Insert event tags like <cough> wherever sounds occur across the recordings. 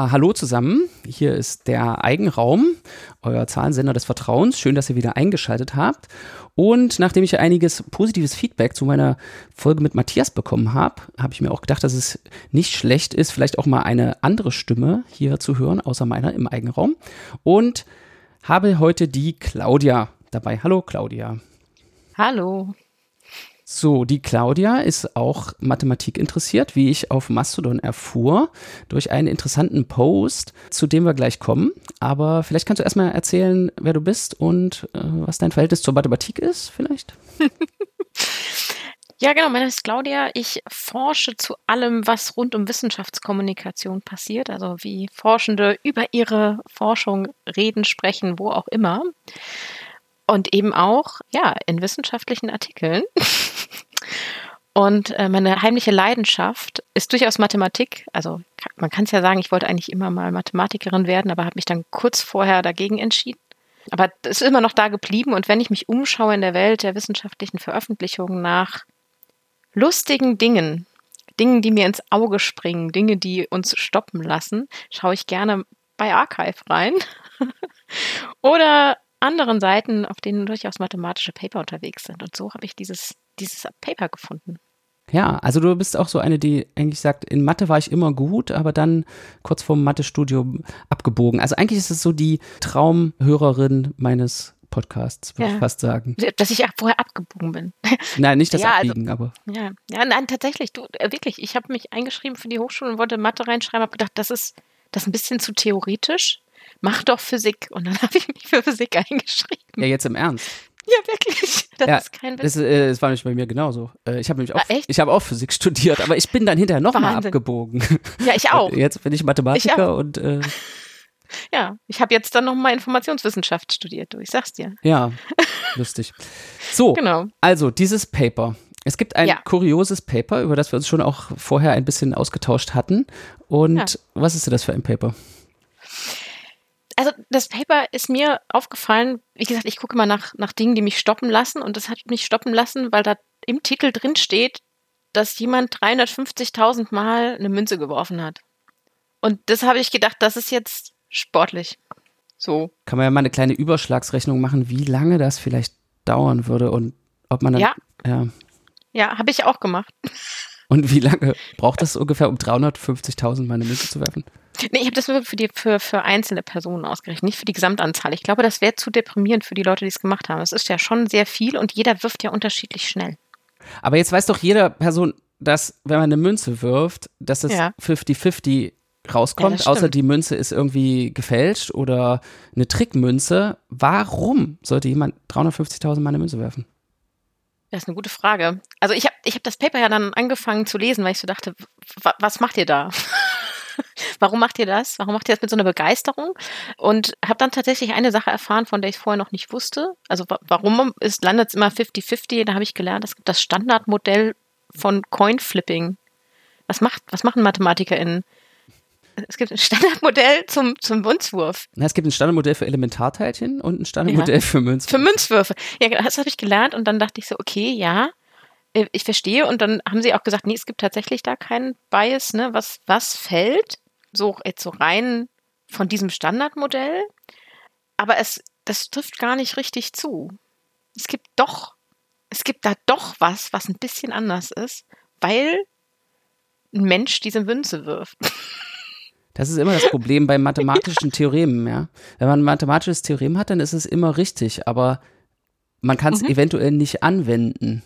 Hallo zusammen. Hier ist der Eigenraum, euer Zahlensender des Vertrauens. Schön, dass ihr wieder eingeschaltet habt. Und nachdem ich einiges positives Feedback zu meiner Folge mit Matthias bekommen habe, habe ich mir auch gedacht, dass es nicht schlecht ist, vielleicht auch mal eine andere Stimme hier zu hören, außer meiner im Eigenraum. Und habe heute die Claudia dabei. Hallo Claudia. Hallo. So, die Claudia ist auch Mathematik interessiert, wie ich auf Mastodon erfuhr, durch einen interessanten Post, zu dem wir gleich kommen. Aber vielleicht kannst du erstmal erzählen, wer du bist und äh, was dein Verhältnis zur Mathematik ist, vielleicht? <laughs> ja, genau, mein Name ist Claudia. Ich forsche zu allem, was rund um Wissenschaftskommunikation passiert, also wie Forschende über ihre Forschung reden, sprechen, wo auch immer. Und eben auch, ja, in wissenschaftlichen Artikeln. Und äh, meine heimliche Leidenschaft ist durchaus Mathematik. Also man kann es ja sagen, ich wollte eigentlich immer mal Mathematikerin werden, aber habe mich dann kurz vorher dagegen entschieden. Aber es ist immer noch da geblieben. Und wenn ich mich umschaue in der Welt der wissenschaftlichen Veröffentlichungen nach lustigen Dingen, Dingen, die mir ins Auge springen, Dinge, die uns stoppen lassen, schaue ich gerne bei Archive rein. <laughs> Oder anderen Seiten, auf denen durchaus mathematische Paper unterwegs sind. Und so habe ich dieses, dieses Paper gefunden. Ja, also du bist auch so eine, die eigentlich sagt, in Mathe war ich immer gut, aber dann kurz vorm Mathestudium abgebogen. Also eigentlich ist es so die Traumhörerin meines Podcasts, würde ja. ich fast sagen. Dass ich vorher abgebogen bin. <laughs> Nein, nicht das <laughs> ja, also Abbiegen, also, aber. Ja. ja, nein, tatsächlich, du, äh, wirklich. Ich habe mich eingeschrieben für die Hochschule und wollte Mathe reinschreiben, habe gedacht, das ist, das ist ein bisschen zu theoretisch mach doch Physik. Und dann <laughs> habe ich mich für Physik eingeschrieben. Ja, jetzt im Ernst. Ja, wirklich. Das ja, ist kein Witz. Das, äh, das war nämlich bei mir genauso. Äh, ich habe nämlich auch, ah, ich habe auch Physik studiert, aber ich bin dann hinterher nochmal abgebogen. Ja, ich auch. <laughs> Jetzt bin ich Mathematiker ich und äh, <laughs> ja, ich habe jetzt dann nochmal Informationswissenschaft studiert, du, ich sag's dir. Ja, lustig. So, genau. also dieses Paper. Es gibt ein ja. kurioses Paper, über das wir uns schon auch vorher ein bisschen ausgetauscht hatten. Und ja. was ist denn das für ein Paper? Also das Paper ist mir aufgefallen, wie gesagt, ich gucke mal nach, nach Dingen, die mich stoppen lassen und das hat mich stoppen lassen, weil da im Titel drin steht, dass jemand 350.000 Mal eine Münze geworfen hat. Und das habe ich gedacht, das ist jetzt sportlich. So. Kann man ja mal eine kleine Überschlagsrechnung machen, wie lange das vielleicht dauern würde und ob man dann. Ja. Ja, ja habe ich auch gemacht. Und wie lange braucht das ungefähr, um 350.000 Mal eine Münze zu werfen? Nee, ich habe das nur für, die, für, für einzelne Personen ausgerechnet, nicht für die Gesamtanzahl. Ich glaube, das wäre zu deprimierend für die Leute, die es gemacht haben. Es ist ja schon sehr viel und jeder wirft ja unterschiedlich schnell. Aber jetzt weiß doch jeder Person, dass, wenn man eine Münze wirft, dass das 50-50 rauskommt, ja, außer die Münze ist irgendwie gefälscht oder eine Trickmünze. Warum sollte jemand 350.000 Mal eine Münze werfen? Das ist eine gute Frage. Also ich habe ich hab das Paper ja dann angefangen zu lesen, weil ich so dachte, was macht ihr da? Warum macht ihr das? Warum macht ihr das mit so einer Begeisterung? Und habe dann tatsächlich eine Sache erfahren, von der ich vorher noch nicht wusste. Also warum es landet immer 50-50? Da habe ich gelernt, es gibt das Standardmodell von Coin-Flipping. Was macht, was machen MathematikerInnen? Es gibt ein Standardmodell zum, zum Münzwurf. es gibt ein Standardmodell für Elementarteilchen und ein Standardmodell ja. für Münzwürfe. Für Münzwürfe. Ja, das habe ich gelernt und dann dachte ich so, okay, ja, äh, ich verstehe. Und dann haben sie auch gesagt, nee, es gibt tatsächlich da keinen Bias, ne? Was, was fällt? So, jetzt so rein von diesem Standardmodell. Aber es, das trifft gar nicht richtig zu. Es gibt doch, es gibt da doch was, was ein bisschen anders ist, weil ein Mensch diese Münze wirft. <laughs> Das ist immer das Problem bei mathematischen Theoremen, ja. Wenn man ein mathematisches Theorem hat, dann ist es immer richtig, aber man kann es mhm. eventuell nicht anwenden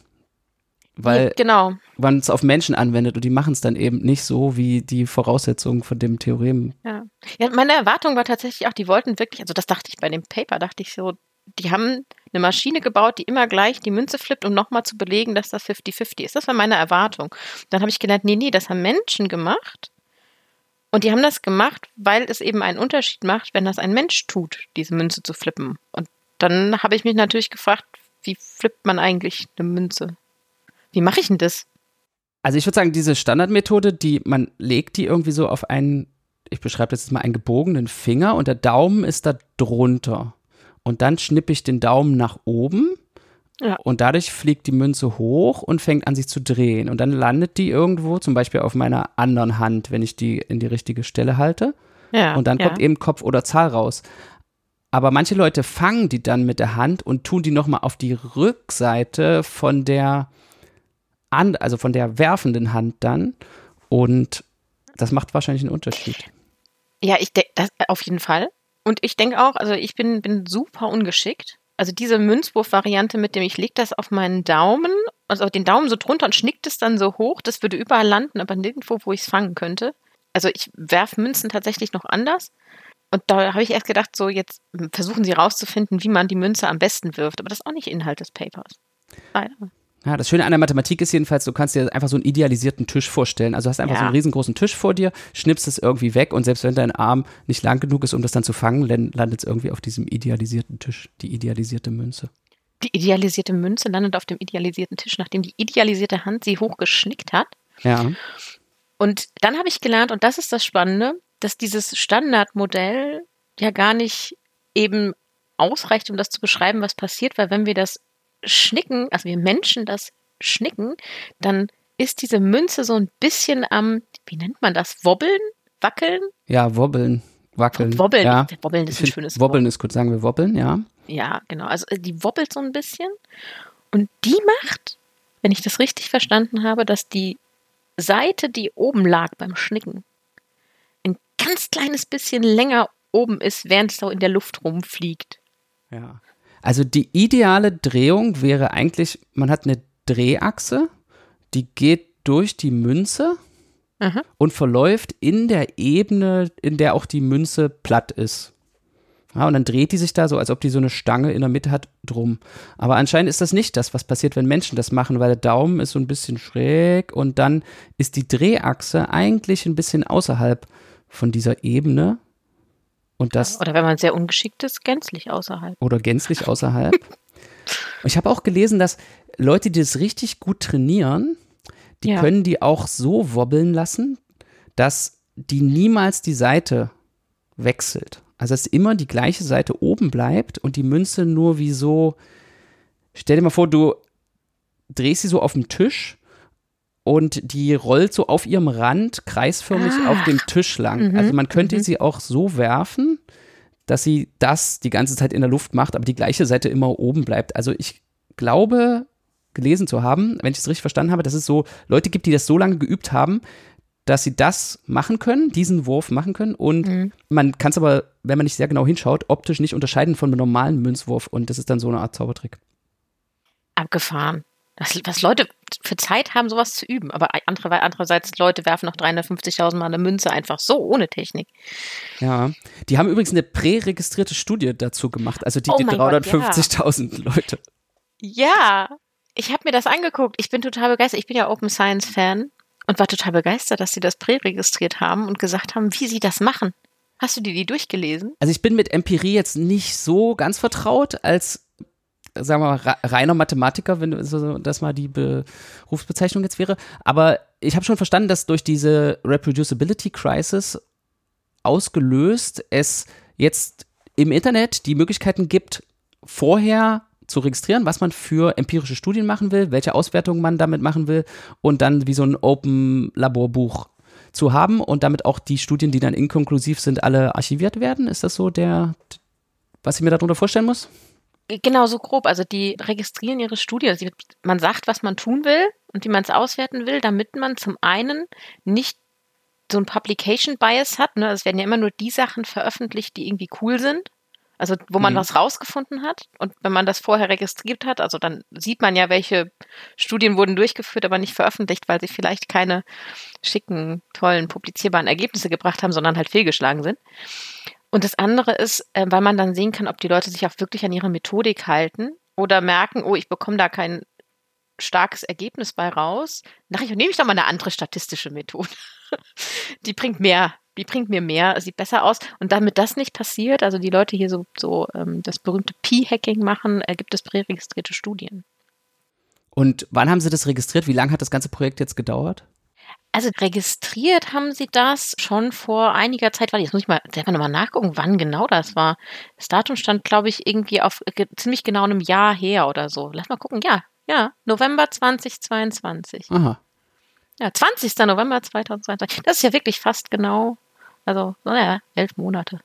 weil ja, genau. man es auf Menschen anwendet und die machen es dann eben nicht so, wie die Voraussetzungen von dem Theorem. Ja. ja, meine Erwartung war tatsächlich auch, die wollten wirklich, also das dachte ich bei dem Paper, dachte ich so, die haben eine Maschine gebaut, die immer gleich die Münze flippt, um nochmal zu belegen, dass das 50-50 ist. Das war meine Erwartung. Dann habe ich gelernt, nee, nee, das haben Menschen gemacht. Und die haben das gemacht, weil es eben einen Unterschied macht, wenn das ein Mensch tut, diese Münze zu flippen. Und dann habe ich mich natürlich gefragt, wie flippt man eigentlich eine Münze? Wie mache ich denn das? Also ich würde sagen, diese Standardmethode, die man legt die irgendwie so auf einen, ich beschreibe jetzt mal einen gebogenen Finger und der Daumen ist da drunter. Und dann schnippe ich den Daumen nach oben Ja. Und dadurch fliegt die Münze hoch und fängt an sich zu drehen. Und dann landet die irgendwo, zum Beispiel auf meiner anderen Hand, wenn ich die in die richtige Stelle halte. Ja, und dann ja. kommt eben Kopf oder Zahl raus. Aber manche Leute fangen die dann mit der Hand und tun die nochmal auf die Rückseite von der, an, also von der werfenden Hand dann. Und das macht wahrscheinlich einen Unterschied. Ja, ich denke, auf jeden Fall. Und ich denke auch, also ich bin, bin super ungeschickt also diese Münzwurf-Variante mit dem, ich lege das auf meinen Daumen, also auf den Daumen so drunter und schnickt es dann so hoch, das würde überall landen, aber nirgendwo, wo ich es fangen könnte. Also ich werfe Münzen tatsächlich noch anders. Und da habe ich erst gedacht, so jetzt versuchen sie rauszufinden, wie man die Münze am besten wirft. Aber das ist auch nicht Inhalt des Papers. Leider. Ja, das Schöne an der Mathematik ist jedenfalls, du kannst dir einfach so einen idealisierten Tisch vorstellen. Also hast einfach ja. so einen riesengroßen Tisch vor dir, schnippst es irgendwie weg und selbst wenn dein Arm nicht lang genug ist, um das dann zu fangen, landet es irgendwie auf diesem idealisierten Tisch, die idealisierte Münze. Die idealisierte Münze landet auf dem idealisierten Tisch, nachdem die idealisierte Hand sie hochgeschnickt hat. Ja. Und dann habe ich gelernt, und das ist das Spannende, dass dieses Standardmodell ja gar nicht eben ausreicht, um das zu beschreiben, was passiert, weil wenn wir das schnicken, also wir Menschen das schnicken, dann ist diese Münze so ein bisschen am, wie nennt man das, wobbeln, wackeln? Ja, wobbeln, wackeln. Wobbeln, ja. wobbeln ist ein schönes Wort. Wobbeln ist gut, sagen wir wobbeln, ja. Ja, genau. Also äh, die wobbelt so ein bisschen und die macht, wenn ich das richtig verstanden habe, dass die Seite, die oben lag beim Schnicken, ein ganz kleines bisschen länger oben ist, während es so in der Luft rumfliegt. Ja. Also die ideale Drehung wäre eigentlich, man hat eine Drehachse, die geht durch die Münze Aha. und verläuft in der Ebene, in der auch die Münze platt ist. Ja, und dann dreht die sich da so, als ob die so eine Stange in der Mitte hat, drum. Aber anscheinend ist das nicht das, was passiert, wenn Menschen das machen, weil der Daumen ist so ein bisschen schräg und dann ist die Drehachse eigentlich ein bisschen außerhalb von dieser Ebene. Und das, oder wenn man sehr ungeschickt ist, gänzlich außerhalb. Oder gänzlich <laughs> außerhalb. ich habe auch gelesen, dass Leute, die das richtig gut trainieren, die ja. können die auch so wobbeln lassen, dass die niemals die Seite wechselt. Also dass immer die gleiche Seite oben bleibt und die Münze nur wie so, stell dir mal vor, du drehst sie so auf dem Tisch und die rollt so auf ihrem Rand kreisförmig ah. auf dem Tisch lang. Mhm. Also man könnte mhm. sie auch so werfen, dass sie das die ganze Zeit in der Luft macht, aber die gleiche Seite immer oben bleibt. Also ich glaube, gelesen zu haben, wenn ich es richtig verstanden habe, dass es so Leute gibt, die das so lange geübt haben, dass sie das machen können, diesen Wurf machen können. Und mhm. man kann es aber, wenn man nicht sehr genau hinschaut, optisch nicht unterscheiden von einem normalen Münzwurf. Und das ist dann so eine Art Zaubertrick. Abgefahren. Was, was Leute für Zeit haben, sowas zu üben. Aber andere, andererseits, Leute werfen noch 350.000 Mal eine Münze einfach so, ohne Technik. Ja, die haben übrigens eine präregistrierte Studie dazu gemacht. Also die, oh die 350.000 ja. Leute. Ja, ich habe mir das angeguckt. Ich bin total begeistert. Ich bin ja Open Science Fan und war total begeistert, dass sie das präregistriert haben und gesagt haben, wie sie das machen. Hast du dir die durchgelesen? Also ich bin mit Empirie jetzt nicht so ganz vertraut als sagen wir mal, reiner Mathematiker, wenn das mal die Berufsbezeichnung jetzt wäre. Aber ich habe schon verstanden, dass durch diese Reproducibility Crisis ausgelöst es jetzt im Internet die Möglichkeiten gibt, vorher zu registrieren, was man für empirische Studien machen will, welche Auswertungen man damit machen will und dann wie so ein Open-Laborbuch zu haben und damit auch die Studien, die dann inkonklusiv sind, alle archiviert werden. Ist das so der, was ich mir darunter vorstellen muss? Genau, so grob. Also die registrieren ihre Studie. Also man sagt, was man tun will und wie man es auswerten will, damit man zum einen nicht so ein Publication Bias hat. Ne? Es werden ja immer nur die Sachen veröffentlicht, die irgendwie cool sind. Also wo man mhm. was rausgefunden hat. Und wenn man das vorher registriert hat, also dann sieht man ja, welche Studien wurden durchgeführt, aber nicht veröffentlicht, weil sie vielleicht keine schicken, tollen, publizierbaren Ergebnisse gebracht haben, sondern halt fehlgeschlagen sind. Und das andere ist, äh, weil man dann sehen kann, ob die Leute sich auch wirklich an ihre Methodik halten oder merken, oh, ich bekomme da kein starkes Ergebnis bei raus. Ach, ich nehme ich doch mal eine andere statistische Methode. <laughs> die bringt mehr, die bringt mir mehr, sieht besser aus. Und damit das nicht passiert, also die Leute hier so, so ähm, das berühmte P-Hacking machen, äh, gibt es präregistrierte Studien. Und wann haben Sie das registriert? Wie lange hat das ganze Projekt jetzt gedauert? Also registriert haben sie das schon vor einiger Zeit. Warte, jetzt muss ich mal selber nochmal nachgucken, wann genau das war. Das Datum stand, glaube ich, irgendwie auf äh, ziemlich genau einem Jahr her oder so. Lass mal gucken. Ja, ja, November 2022. Aha. Ja, 20. November 2022. Das ist ja wirklich fast genau, also, naja, elf Monate.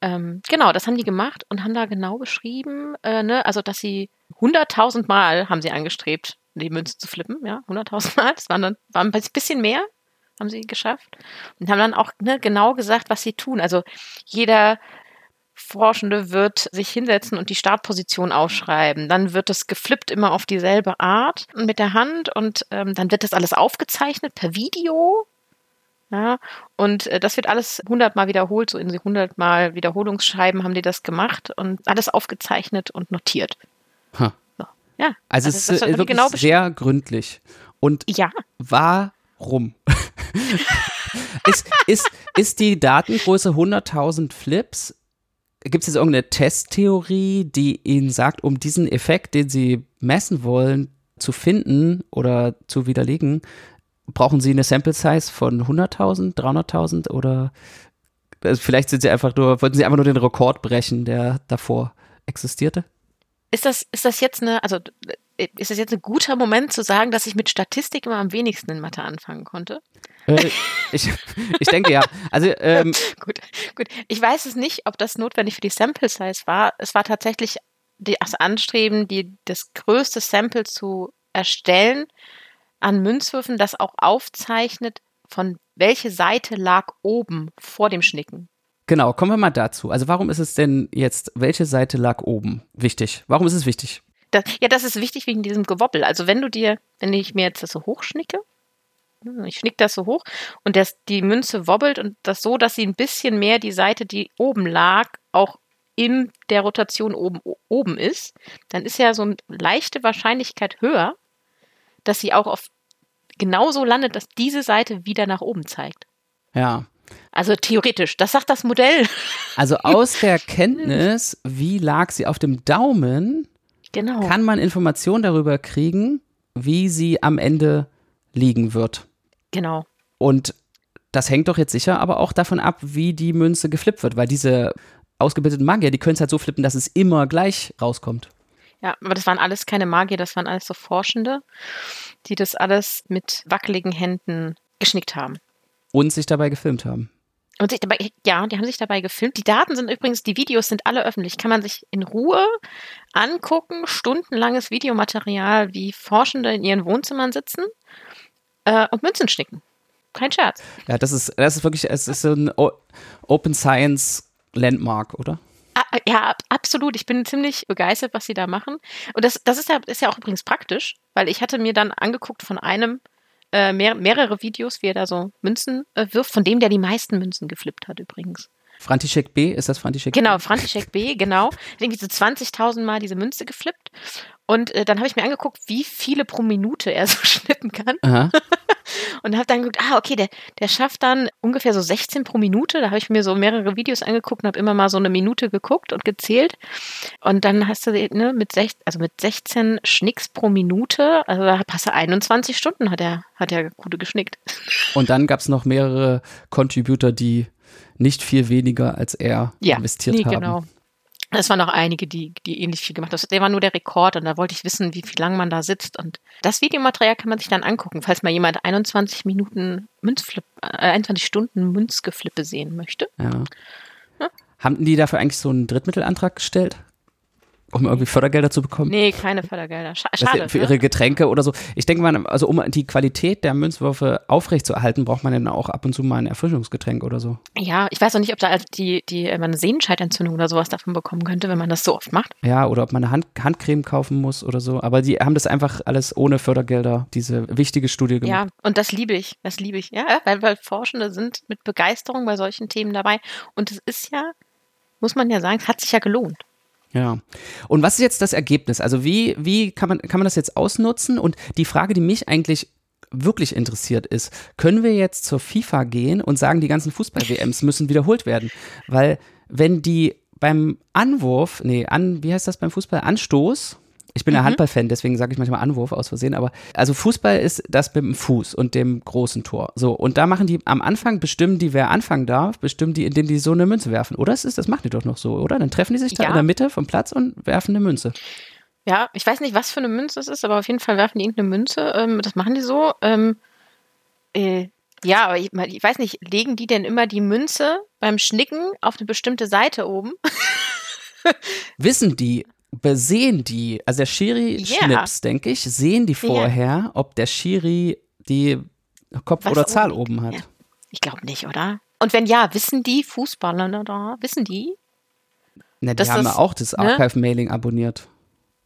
Ähm, genau, das haben die gemacht und haben da genau beschrieben, äh, ne, also dass sie 100.000 Mal haben sie angestrebt, die Münze zu flippen, ja, 100.000 Mal. Das waren dann war ein bisschen mehr, haben sie geschafft und haben dann auch ne, genau gesagt, was sie tun. Also jeder Forschende wird sich hinsetzen und die Startposition aufschreiben. Dann wird es geflippt immer auf dieselbe Art mit der Hand und ähm, dann wird das alles aufgezeichnet per Video. Ja, und äh, das wird alles hundertmal wiederholt, so in hundertmal Wiederholungsscheiben haben die das gemacht und alles aufgezeichnet und notiert. Huh. Ja, also, also es ist wirklich genau sehr gründlich. Und ja. warum? <laughs> ist, ist, ist die Datengröße 100.000 Flips Gibt es jetzt irgendeine Testtheorie, die Ihnen sagt, um diesen Effekt, den Sie messen wollen, zu finden oder zu widerlegen, brauchen Sie eine Sample Size von 100.000, 300.000 oder also vielleicht sind Sie einfach nur, wollten Sie einfach nur den Rekord brechen, der davor existierte? Ist das, ist das jetzt eine, also ist das jetzt ein guter Moment zu sagen, dass ich mit Statistik immer am wenigsten in Mathe anfangen konnte? Äh, ich, ich denke ja. Also ähm, <laughs> gut, gut. Ich weiß es nicht, ob das notwendig für die Sample Size war. Es war tatsächlich das Anstreben, die, das größte Sample zu erstellen an Münzwürfen, das auch aufzeichnet, von welche Seite lag oben vor dem Schnicken. Genau, kommen wir mal dazu. Also warum ist es denn jetzt, welche Seite lag oben wichtig? Warum ist es wichtig? Das, ja, das ist wichtig wegen diesem Gewobbel. Also wenn du dir, wenn ich mir jetzt das so hochschnicke, hm, ich schnick das so hoch und das, die Münze wobbelt und das so, dass sie ein bisschen mehr die Seite, die oben lag, auch in der Rotation oben, oben ist, dann ist ja so eine leichte Wahrscheinlichkeit höher, dass sie auch auf genauso landet, dass diese Seite wieder nach oben zeigt. Ja. Also theoretisch, das sagt das Modell. Also <laughs> aus der Kenntnis, wie lag sie auf dem Daumen, genau. kann man Informationen darüber kriegen, wie sie am Ende liegen wird. Genau. Und das hängt doch jetzt sicher aber auch davon ab, wie die Münze geflippt wird, weil diese ausgebildeten Magier, die können es halt so flippen, dass es immer gleich rauskommt. Ja, aber das waren alles keine Magier, das waren alles so Forschende, die das alles mit wackeligen Händen geschnickt haben. Und sich dabei gefilmt haben. Und sich dabei, ja, die haben sich dabei gefilmt. Die Daten sind übrigens, die Videos sind alle öffentlich. Kann man sich in Ruhe angucken, stundenlanges Videomaterial, wie Forschende in ihren Wohnzimmern sitzen äh, und Münzen schnicken. Kein Scherz. Ja, das ist, das ist wirklich, es ist so ein Open Science Landmark, oder? Ah, ja, absolut. Ich bin ziemlich begeistert, was sie da machen. Und das, das ist, ja, ist ja auch übrigens praktisch, weil ich hatte mir dann angeguckt von einem äh, mehr, mehrere Videos, wie er da so Münzen äh, wirft, von dem, der die meisten Münzen geflippt hat übrigens. František B, ist das František B? Genau, František B, genau. Irgendwie so 20.000 Mal diese Münze geflippt. Und äh, dann habe ich mir angeguckt, wie viele pro Minute er so <laughs> schnippen kann. Und habe dann geguckt, ah, okay, der, der schafft dann ungefähr so 16 pro Minute. Da habe ich mir so mehrere Videos angeguckt und habe immer mal so eine Minute geguckt und gezählt. Und dann hast du ne, mit, sech, also mit 16 Schnicks pro Minute, also da passt er 21 Stunden, hat er, hat er gute geschnickt. Und dann gab es noch mehrere Contributor, die nicht viel weniger als er ja, investiert nee, haben. Genau. Es waren noch einige, die, die ähnlich viel gemacht haben. Der war nur der Rekord und da wollte ich wissen, wie viel lang man da sitzt. Und das Videomaterial kann man sich dann angucken, falls mal jemand 21 Minuten Münzflip, äh, 21 Stunden Münzgeflippe sehen möchte. Ja. ja. Haben die dafür eigentlich so einen Drittmittelantrag gestellt? Um irgendwie Fördergelder zu bekommen? Nee, keine Fördergelder. Schade. Für ne? ihre Getränke oder so. Ich denke mal, also um die Qualität der Münzwürfe aufrechtzuerhalten, braucht man dann auch ab und zu mal ein Erfrischungsgetränk oder so. Ja, ich weiß auch nicht, ob da also die, die man eine Sehnenscheidentzündung oder sowas davon bekommen könnte, wenn man das so oft macht. Ja, oder ob man eine Hand, Handcreme kaufen muss oder so. Aber die haben das einfach alles ohne Fördergelder, diese wichtige Studie gemacht. Ja, und das liebe ich. Das liebe ich. Ja, weil, weil Forschende sind mit Begeisterung bei solchen Themen dabei. Und es ist ja, muss man ja sagen, es hat sich ja gelohnt. Ja. Und was ist jetzt das Ergebnis? Also wie, wie kann man, kann man das jetzt ausnutzen? Und die Frage, die mich eigentlich wirklich interessiert ist, können wir jetzt zur FIFA gehen und sagen, die ganzen Fußball-WMs müssen wiederholt werden? Weil wenn die beim Anwurf, nee, an, wie heißt das beim Fußball? Anstoß Ich bin mhm. ein Handballfan, deswegen sage ich manchmal Anwurf aus Versehen, aber also Fußball ist das mit dem Fuß und dem großen Tor. So, und da machen die am Anfang, bestimmen die, wer anfangen darf, bestimmen die, indem die so eine Münze werfen. Oder das, ist, das machen die doch noch so, oder? Dann treffen die sich da ja. in der Mitte vom Platz und werfen eine Münze. Ja, ich weiß nicht, was für eine Münze es ist, aber auf jeden Fall werfen die irgendeine Münze. Ähm, das machen die so. Ähm, äh, ja, aber ich, ich, weiß nicht, legen die denn immer die Münze beim Schnicken auf eine bestimmte Seite oben? <laughs> Wissen die, besehen die, also der Schiri yeah. Schnips, denke ich, sehen die vorher, yeah. ob der Schiri die Kopf Was oder Zahl oben, oben hat. Ja. Ich glaube nicht, oder? Und wenn ja, wissen die Fußballer da, wissen die? Ne, die haben das, auch das ne? Archive-Mailing abonniert.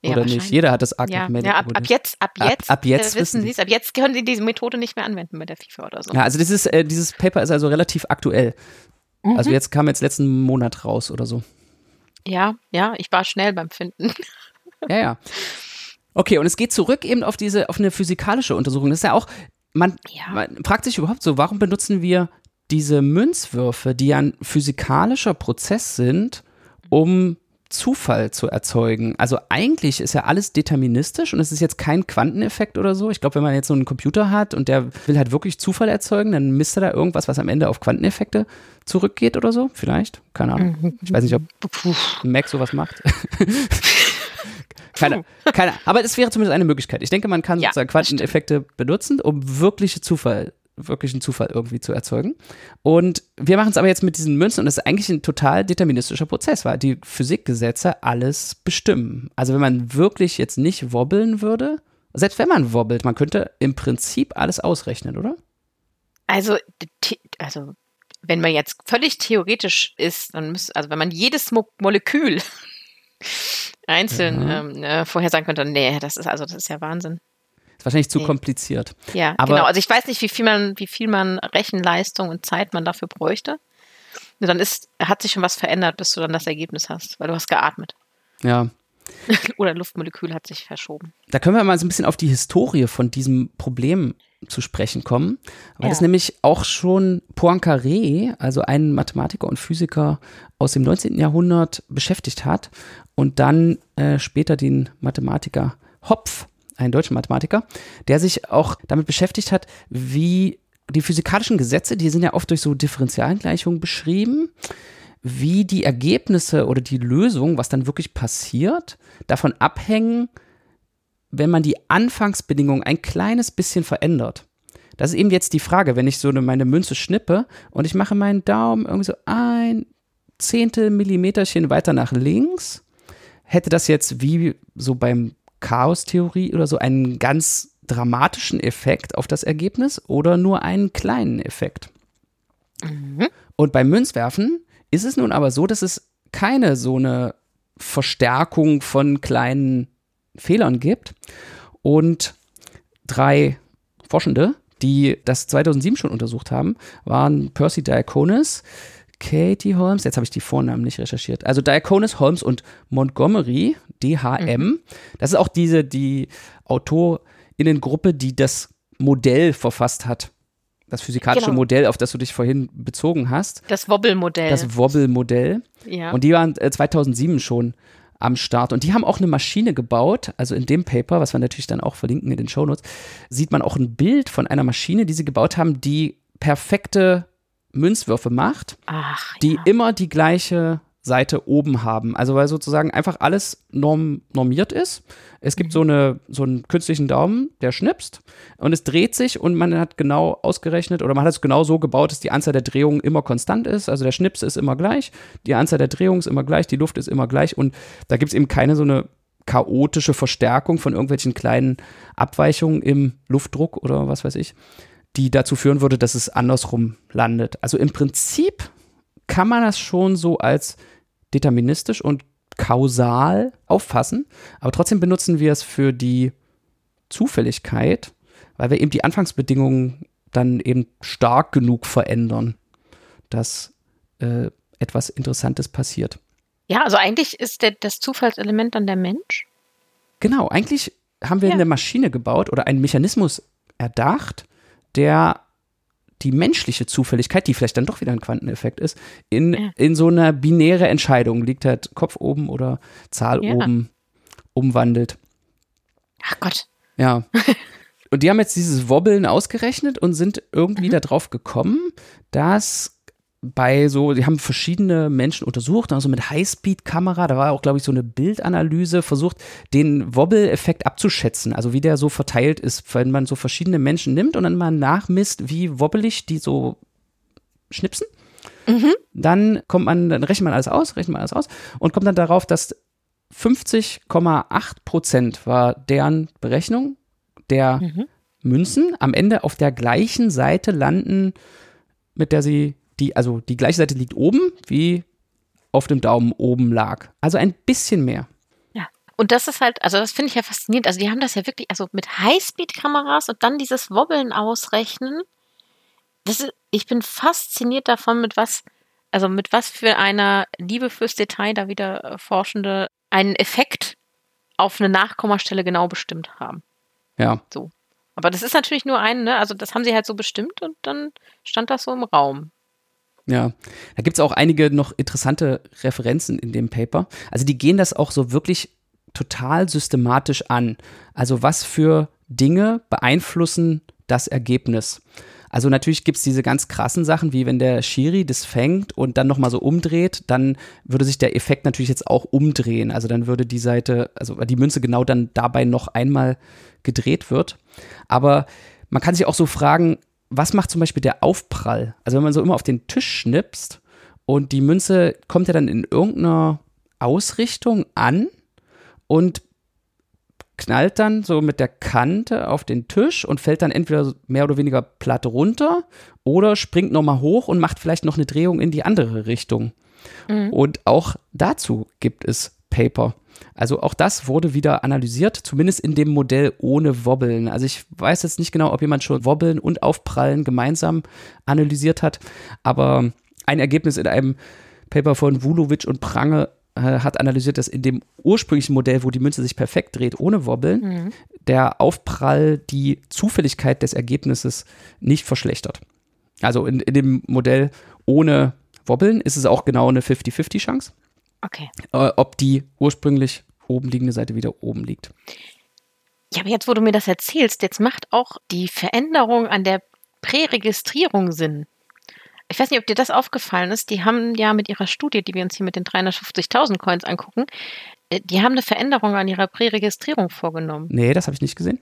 Ja, Oder nicht? Jeder hat das Archive-Mailing ja, ja, ab, ab, jetzt, ab jetzt, ab, ab jetzt äh, wissen sie es. Ab jetzt können sie diese Methode nicht mehr anwenden mit der FIFA oder so. Ja, also dieses, äh, dieses Paper ist also relativ aktuell. Mhm. Also jetzt kam jetzt letzten Monat raus oder so. Ja, ja, ich war schnell beim Finden. Ja, ja. Okay, und es geht zurück eben auf diese, auf eine physikalische Untersuchung. Das ist ja auch, man, ja. man fragt sich überhaupt so, warum benutzen wir diese Münzwürfe, die ja ein physikalischer Prozess sind, um Zufall zu erzeugen. Also eigentlich ist ja alles deterministisch und es ist jetzt kein Quanteneffekt oder so. Ich glaube, wenn man jetzt so einen Computer hat und der will halt wirklich Zufall erzeugen, dann misst er da irgendwas, was am Ende auf Quanteneffekte zurückgeht oder so. Vielleicht. Keine Ahnung. Ich weiß nicht, ob Mac sowas macht. <laughs> keine, keine, aber es wäre zumindest eine Möglichkeit. Ich denke, man kann ja, sozusagen Quanteneffekte benutzen, um wirkliche Zufall wirklichen Zufall irgendwie zu erzeugen. Und wir machen es aber jetzt mit diesen Münzen und das ist eigentlich ein total deterministischer Prozess, weil die Physikgesetze alles bestimmen. Also wenn man wirklich jetzt nicht wobbeln würde, selbst wenn man wobbelt, man könnte im Prinzip alles ausrechnen, oder? Also, also wenn man jetzt völlig theoretisch ist, dann müsste, also wenn man jedes Mo Molekül <laughs> einzeln ja. ähm, äh, vorhersagen könnte, nee, das ist also, das ist ja Wahnsinn. Ist wahrscheinlich zu nee. kompliziert. Ja, Aber genau. Also ich weiß nicht, wie viel man, wie viel man Rechenleistung und Zeit man dafür bräuchte. Und dann ist, hat sich schon was verändert, bis du dann das Ergebnis hast, weil du hast geatmet. Ja. <laughs> Oder Luftmolekül hat sich verschoben. Da können wir mal so ein bisschen auf die Historie von diesem Problem zu sprechen kommen, weil ja. das nämlich auch schon Poincaré, also ein Mathematiker und Physiker aus dem 19. Jahrhundert beschäftigt hat und dann äh, später den Mathematiker Hopf ein deutscher Mathematiker, der sich auch damit beschäftigt hat, wie die physikalischen Gesetze, die sind ja oft durch so Differentialgleichungen beschrieben, wie die Ergebnisse oder die Lösung, was dann wirklich passiert, davon abhängen, wenn man die Anfangsbedingungen ein kleines bisschen verändert. Das ist eben jetzt die Frage, wenn ich so eine, meine Münze schnippe und ich mache meinen Daumen irgendwie so ein Zehntel Millimeterchen weiter nach links, hätte das jetzt wie so beim Chaostheorie oder so einen ganz dramatischen Effekt auf das Ergebnis oder nur einen kleinen Effekt. Mhm. Und beim Münzwerfen ist es nun aber so, dass es keine so eine Verstärkung von kleinen Fehlern gibt. Und drei Forschende, die das 2007 schon untersucht haben, waren Percy Diaconis, Katie Holmes, jetzt habe ich die Vornamen nicht recherchiert. Also Diaconis Holmes und Montgomery, DHM. Mhm. Das ist auch diese, die AutorInnengruppe, die das Modell verfasst hat. Das physikalische genau. Modell, auf das du dich vorhin bezogen hast. Das Wobble-Modell. Das Wobble-Modell. Ja. Und die waren äh, 2007 schon am Start. Und die haben auch eine Maschine gebaut. Also in dem Paper, was wir natürlich dann auch verlinken in den Shownotes, sieht man auch ein Bild von einer Maschine, die sie gebaut haben, die perfekte Münzwürfe macht, Ach, die ja. immer die gleiche Seite oben haben. Also weil sozusagen einfach alles norm normiert ist. Es gibt mhm. so, eine, so einen künstlichen Daumen, der schnipst und es dreht sich und man hat genau ausgerechnet oder man hat es genau so gebaut, dass die Anzahl der Drehungen immer konstant ist. Also der Schnips ist immer gleich, die Anzahl der Drehungen ist immer gleich, die Luft ist immer gleich und da gibt es eben keine so eine chaotische Verstärkung von irgendwelchen kleinen Abweichungen im Luftdruck oder was weiß ich die dazu führen würde, dass es andersrum landet. Also im Prinzip kann man das schon so als deterministisch und kausal auffassen, aber trotzdem benutzen wir es für die Zufälligkeit, weil wir eben die Anfangsbedingungen dann eben stark genug verändern, dass äh, etwas Interessantes passiert. Ja, also eigentlich ist der, das Zufallselement dann der Mensch. Genau, eigentlich haben wir ja. eine Maschine gebaut oder einen Mechanismus erdacht, der die menschliche Zufälligkeit, die vielleicht dann doch wieder ein Quanteneffekt ist, in, ja. in so eine binäre Entscheidung, liegt halt Kopf oben oder Zahl ja. oben, umwandelt. Ach Gott. Ja. <laughs> Und die haben jetzt dieses Wobbeln ausgerechnet und sind irgendwie mhm. darauf gekommen, dass bei so, die haben verschiedene Menschen untersucht, also mit Highspeed-Kamera, da war auch, glaube ich, so eine Bildanalyse, versucht, den Wobble-Effekt abzuschätzen, also wie der so verteilt ist, wenn man so verschiedene Menschen nimmt und dann mal nachmisst, wie wobbelig die so schnipsen. Mhm. Dann kommt man, dann rechnet man alles aus, rechnet man alles aus und kommt dann darauf, dass 50,8 Prozent war deren Berechnung der mhm. Münzen am Ende auf der gleichen Seite landen, mit der sie die, also die gleiche Seite liegt oben, wie auf dem Daumen oben lag. Also ein bisschen mehr. Ja. Und das ist halt, also das finde ich ja faszinierend. Also die haben das ja wirklich, also mit Highspeed-Kameras und dann dieses Wobbeln ausrechnen. Das ist, ich bin fasziniert davon, mit was, also mit was für einer Liebe fürs Detail da wieder äh, Forschende einen Effekt auf eine Nachkommastelle genau bestimmt haben. Ja. So. Aber das ist natürlich nur ein, ne? Also das haben sie halt so bestimmt und dann stand das so im Raum. Ja, da gibt es auch einige noch interessante Referenzen in dem Paper. Also die gehen das auch so wirklich total systematisch an. Also was für Dinge beeinflussen das Ergebnis? Also natürlich gibt es diese ganz krassen Sachen, wie wenn der Schiri das fängt und dann nochmal so umdreht, dann würde sich der Effekt natürlich jetzt auch umdrehen. Also dann würde die Seite, also die Münze genau dann dabei noch einmal gedreht wird. Aber man kann sich auch so fragen, was macht zum Beispiel der Aufprall? Also wenn man so immer auf den Tisch schnipst und die Münze kommt ja dann in irgendeiner Ausrichtung an und knallt dann so mit der Kante auf den Tisch und fällt dann entweder mehr oder weniger platt runter oder springt nochmal hoch und macht vielleicht noch eine Drehung in die andere Richtung. Mhm. Und auch dazu gibt es Paper. Also auch das wurde wieder analysiert, zumindest in dem Modell ohne Wobbeln. Also ich weiß jetzt nicht genau, ob jemand schon Wobbeln und Aufprallen gemeinsam analysiert hat, aber ein Ergebnis in einem Paper von Vulovic und Prange äh, hat analysiert, dass in dem ursprünglichen Modell, wo die Münze sich perfekt dreht, ohne Wobbeln, mhm. der Aufprall die Zufälligkeit des Ergebnisses nicht verschlechtert. Also in, in dem Modell ohne Wobbeln ist es auch genau eine 50-50-Chance. Okay. Äh, ob die ursprünglich oben liegende Seite wieder oben liegt. Ja, aber jetzt, wo du mir das erzählst, jetzt macht auch die Veränderung an der Präregistrierung Sinn. Ich weiß nicht, ob dir das aufgefallen ist. Die haben ja mit ihrer Studie, die wir uns hier mit den 350.000 Coins angucken, äh, die haben eine Veränderung an ihrer Präregistrierung vorgenommen. Nee, das habe ich nicht gesehen.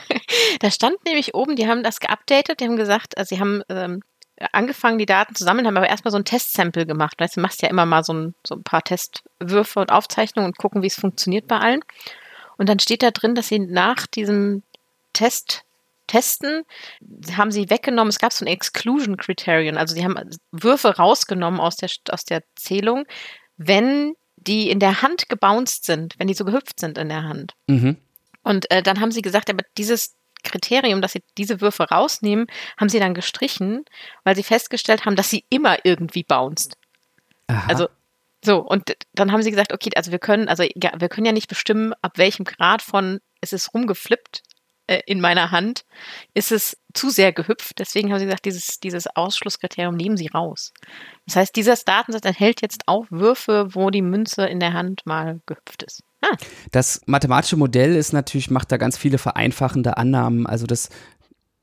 <laughs> da stand nämlich oben, die haben das geupdatet, die haben gesagt, also sie haben ähm, angefangen, die Daten zu sammeln, haben aber erstmal so ein Testsample gemacht. Weißt, du machst ja immer mal so ein, so ein paar Testwürfe und Aufzeichnungen und gucken, wie es funktioniert bei allen. Und dann steht da drin, dass sie nach diesem Test Testen haben sie weggenommen, es gab so ein Exclusion Criterion, also sie haben Würfe rausgenommen aus der, aus der Zählung, wenn die in der Hand gebounced sind, wenn die so gehüpft sind in der Hand. Mhm. Und äh, dann haben sie gesagt, aber dieses Kriterium, dass sie diese Würfe rausnehmen, haben sie dann gestrichen, weil sie festgestellt haben, dass sie immer irgendwie bounced. Aha. Also so, und dann haben sie gesagt, okay, also wir können, also ja, wir können ja nicht bestimmen, ab welchem Grad von es ist rumgeflippt äh, in meiner Hand, ist es zu sehr gehüpft. Deswegen haben sie gesagt, dieses, dieses Ausschlusskriterium nehmen sie raus. Das heißt, dieser Datensatz enthält jetzt auch Würfe, wo die Münze in der Hand mal gehüpft ist. Ah. Das mathematische Modell ist natürlich, macht da ganz viele vereinfachende Annahmen. Also das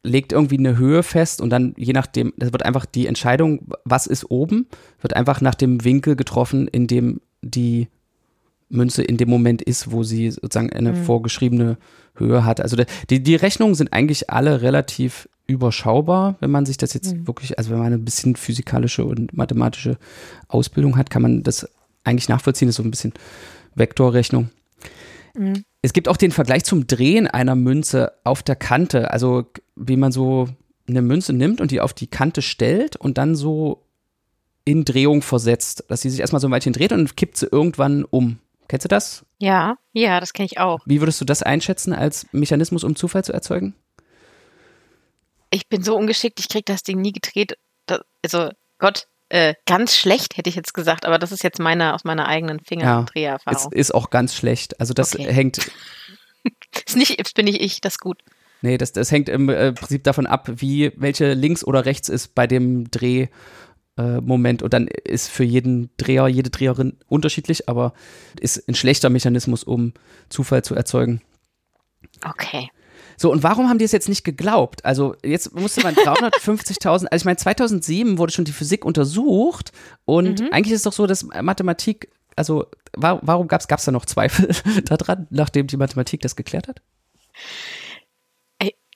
legt irgendwie eine Höhe fest und dann je nachdem, das wird einfach die Entscheidung, was ist oben, wird einfach nach dem Winkel getroffen, in dem die Münze in dem Moment ist, wo sie sozusagen eine mhm. vorgeschriebene Höhe hat. Also die, die Rechnungen sind eigentlich alle relativ überschaubar, wenn man sich das jetzt mhm. wirklich, also wenn man ein bisschen physikalische und mathematische Ausbildung hat, kann man das eigentlich nachvollziehen. Das ist so ein bisschen Vektorrechnung. Mhm. Es gibt auch den Vergleich zum Drehen einer Münze auf der Kante, also wie man so eine Münze nimmt und die auf die Kante stellt und dann so in Drehung versetzt, dass sie sich erstmal so ein Weilchen dreht und kippt sie irgendwann um. Kennst du das? Ja, ja, das kenne ich auch. Wie würdest du das einschätzen als Mechanismus, um Zufall zu erzeugen? Ich bin so ungeschickt, ich kriege das Ding nie gedreht. Das, also Gott, äh, ganz schlecht, hätte ich jetzt gesagt, aber das ist jetzt meine, aus meiner eigenen Fingerdreherfahrung. Ja, es ist auch ganz schlecht. Also das okay. hängt. <laughs> ist nicht, jetzt bin ich ich, das ist gut. Nee, das, das hängt im äh, Prinzip davon ab, wie, welche links oder rechts ist bei dem Drehmoment. Äh, und dann ist für jeden Dreher, jede Dreherin unterschiedlich, aber ist ein schlechter Mechanismus, um Zufall zu erzeugen. Okay. So, und warum haben die es jetzt nicht geglaubt? Also, jetzt musste man 350.000, also ich meine, 2007 wurde schon die Physik untersucht und mhm. eigentlich ist es doch so, dass Mathematik, also, warum gab es da noch Zweifel <laughs> daran, nachdem die Mathematik das geklärt hat?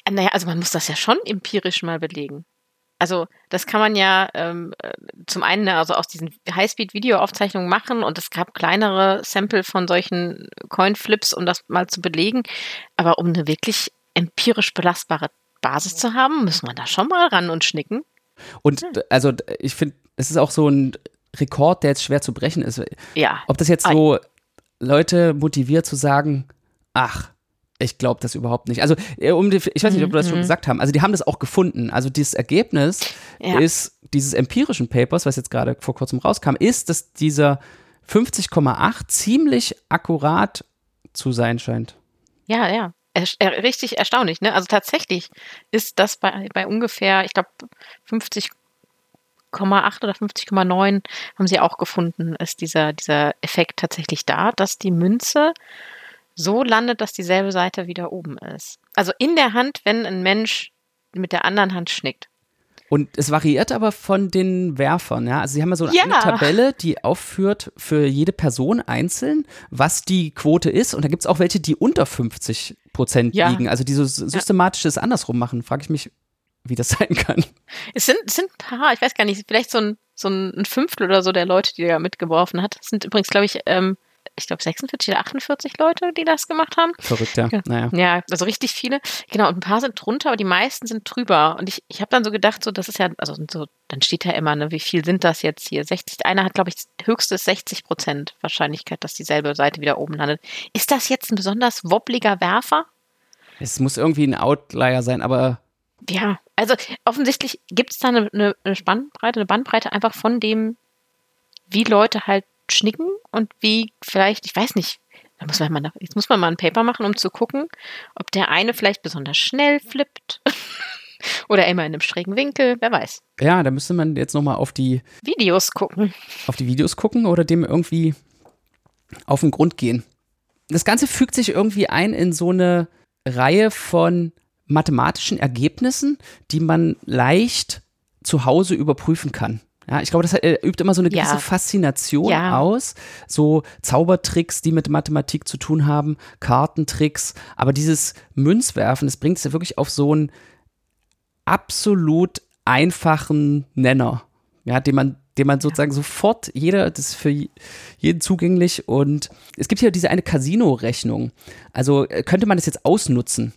Naja, also man muss das ja schon empirisch mal belegen. Also das kann man ja ähm, äh, zum einen also aus diesen Highspeed-Videoaufzeichnungen machen und es gab kleinere Sample von solchen Coinflips, um das mal zu belegen. Aber um eine wirklich empirisch belastbare Basis zu haben, muss man da schon mal ran und schnicken. Und hm. also ich finde, es ist auch so ein Rekord, der jetzt schwer zu brechen ist. Ja. Ob das jetzt so Leute motiviert zu sagen, ach, ich glaube das überhaupt nicht. Also, äh, um die, ich weiß nicht, ob wir das schon mhm. gesagt haben. Also, die haben das auch gefunden. Also, dieses Ergebnis ja. ist dieses empirischen Papers, was jetzt gerade vor kurzem rauskam, ist, dass dieser 50,8 ziemlich akkurat zu sein scheint. Ja, ja. Er, richtig erstaunlich, ne? Also tatsächlich ist das bei, bei ungefähr, ich glaube, 50,8 oder 50,9 haben sie auch gefunden, ist dieser, dieser Effekt tatsächlich da, dass die Münze so landet, dass dieselbe Seite wieder oben ist. Also in der Hand, wenn ein Mensch mit der anderen Hand schnickt. Und es variiert aber von den Werfern, ja. Also sie haben ja so eine ja. Tabelle, die aufführt für jede Person einzeln, was die Quote ist. Und da gibt es auch welche, die unter 50 Prozent ja. liegen. Also die so systematisches ja. andersrum machen. Frage ich mich, wie das <laughs> sein kann. Es sind, es sind ein paar, ich weiß gar nicht, vielleicht so ein, so ein Fünftel oder so der Leute, die er mitgeworfen hat. Das sind übrigens, glaube ich, ähm, ich glaube 46 oder 48 Leute, die das gemacht haben. Verrückt, ja. Naja. Ja, also richtig viele. Genau, und ein paar sind drunter, aber die meisten sind drüber. Und ich, ich habe dann so gedacht, so, das ist ja, also so, dann steht ja immer, ne, wie viel sind das jetzt hier? 60, einer hat, glaube ich, höchstes 60 Prozent Wahrscheinlichkeit, dass dieselbe Seite wieder oben landet. Ist das jetzt ein besonders wobbliger Werfer? Es muss irgendwie ein Outlier sein, aber. Ja, also offensichtlich gibt es da eine, eine Spannbreite, eine Bandbreite einfach von dem, wie Leute halt schnicken und wie vielleicht, ich weiß nicht, da muss man mal, jetzt muss man mal ein Paper machen, um zu gucken, ob der eine vielleicht besonders schnell flippt <laughs> oder immer in einem schrägen Winkel, wer weiß. Ja, da müsste man jetzt nochmal auf die Videos gucken. Auf die Videos gucken oder dem irgendwie auf den Grund gehen. Das Ganze fügt sich irgendwie ein in so eine Reihe von mathematischen Ergebnissen, die man leicht zu Hause überprüfen kann. Ja, ich glaube, das äh, übt immer so eine gewisse ja. Faszination ja. aus. So Zaubertricks, die mit Mathematik zu tun haben, Kartentricks. Aber dieses Münzwerfen, das bringt es ja wirklich auf so einen absolut einfachen Nenner. Ja, den man, den man sozusagen sofort, jeder, das ist für jeden zugänglich. Und es gibt hier diese eine Casino-Rechnung. Also äh, könnte man das jetzt ausnutzen.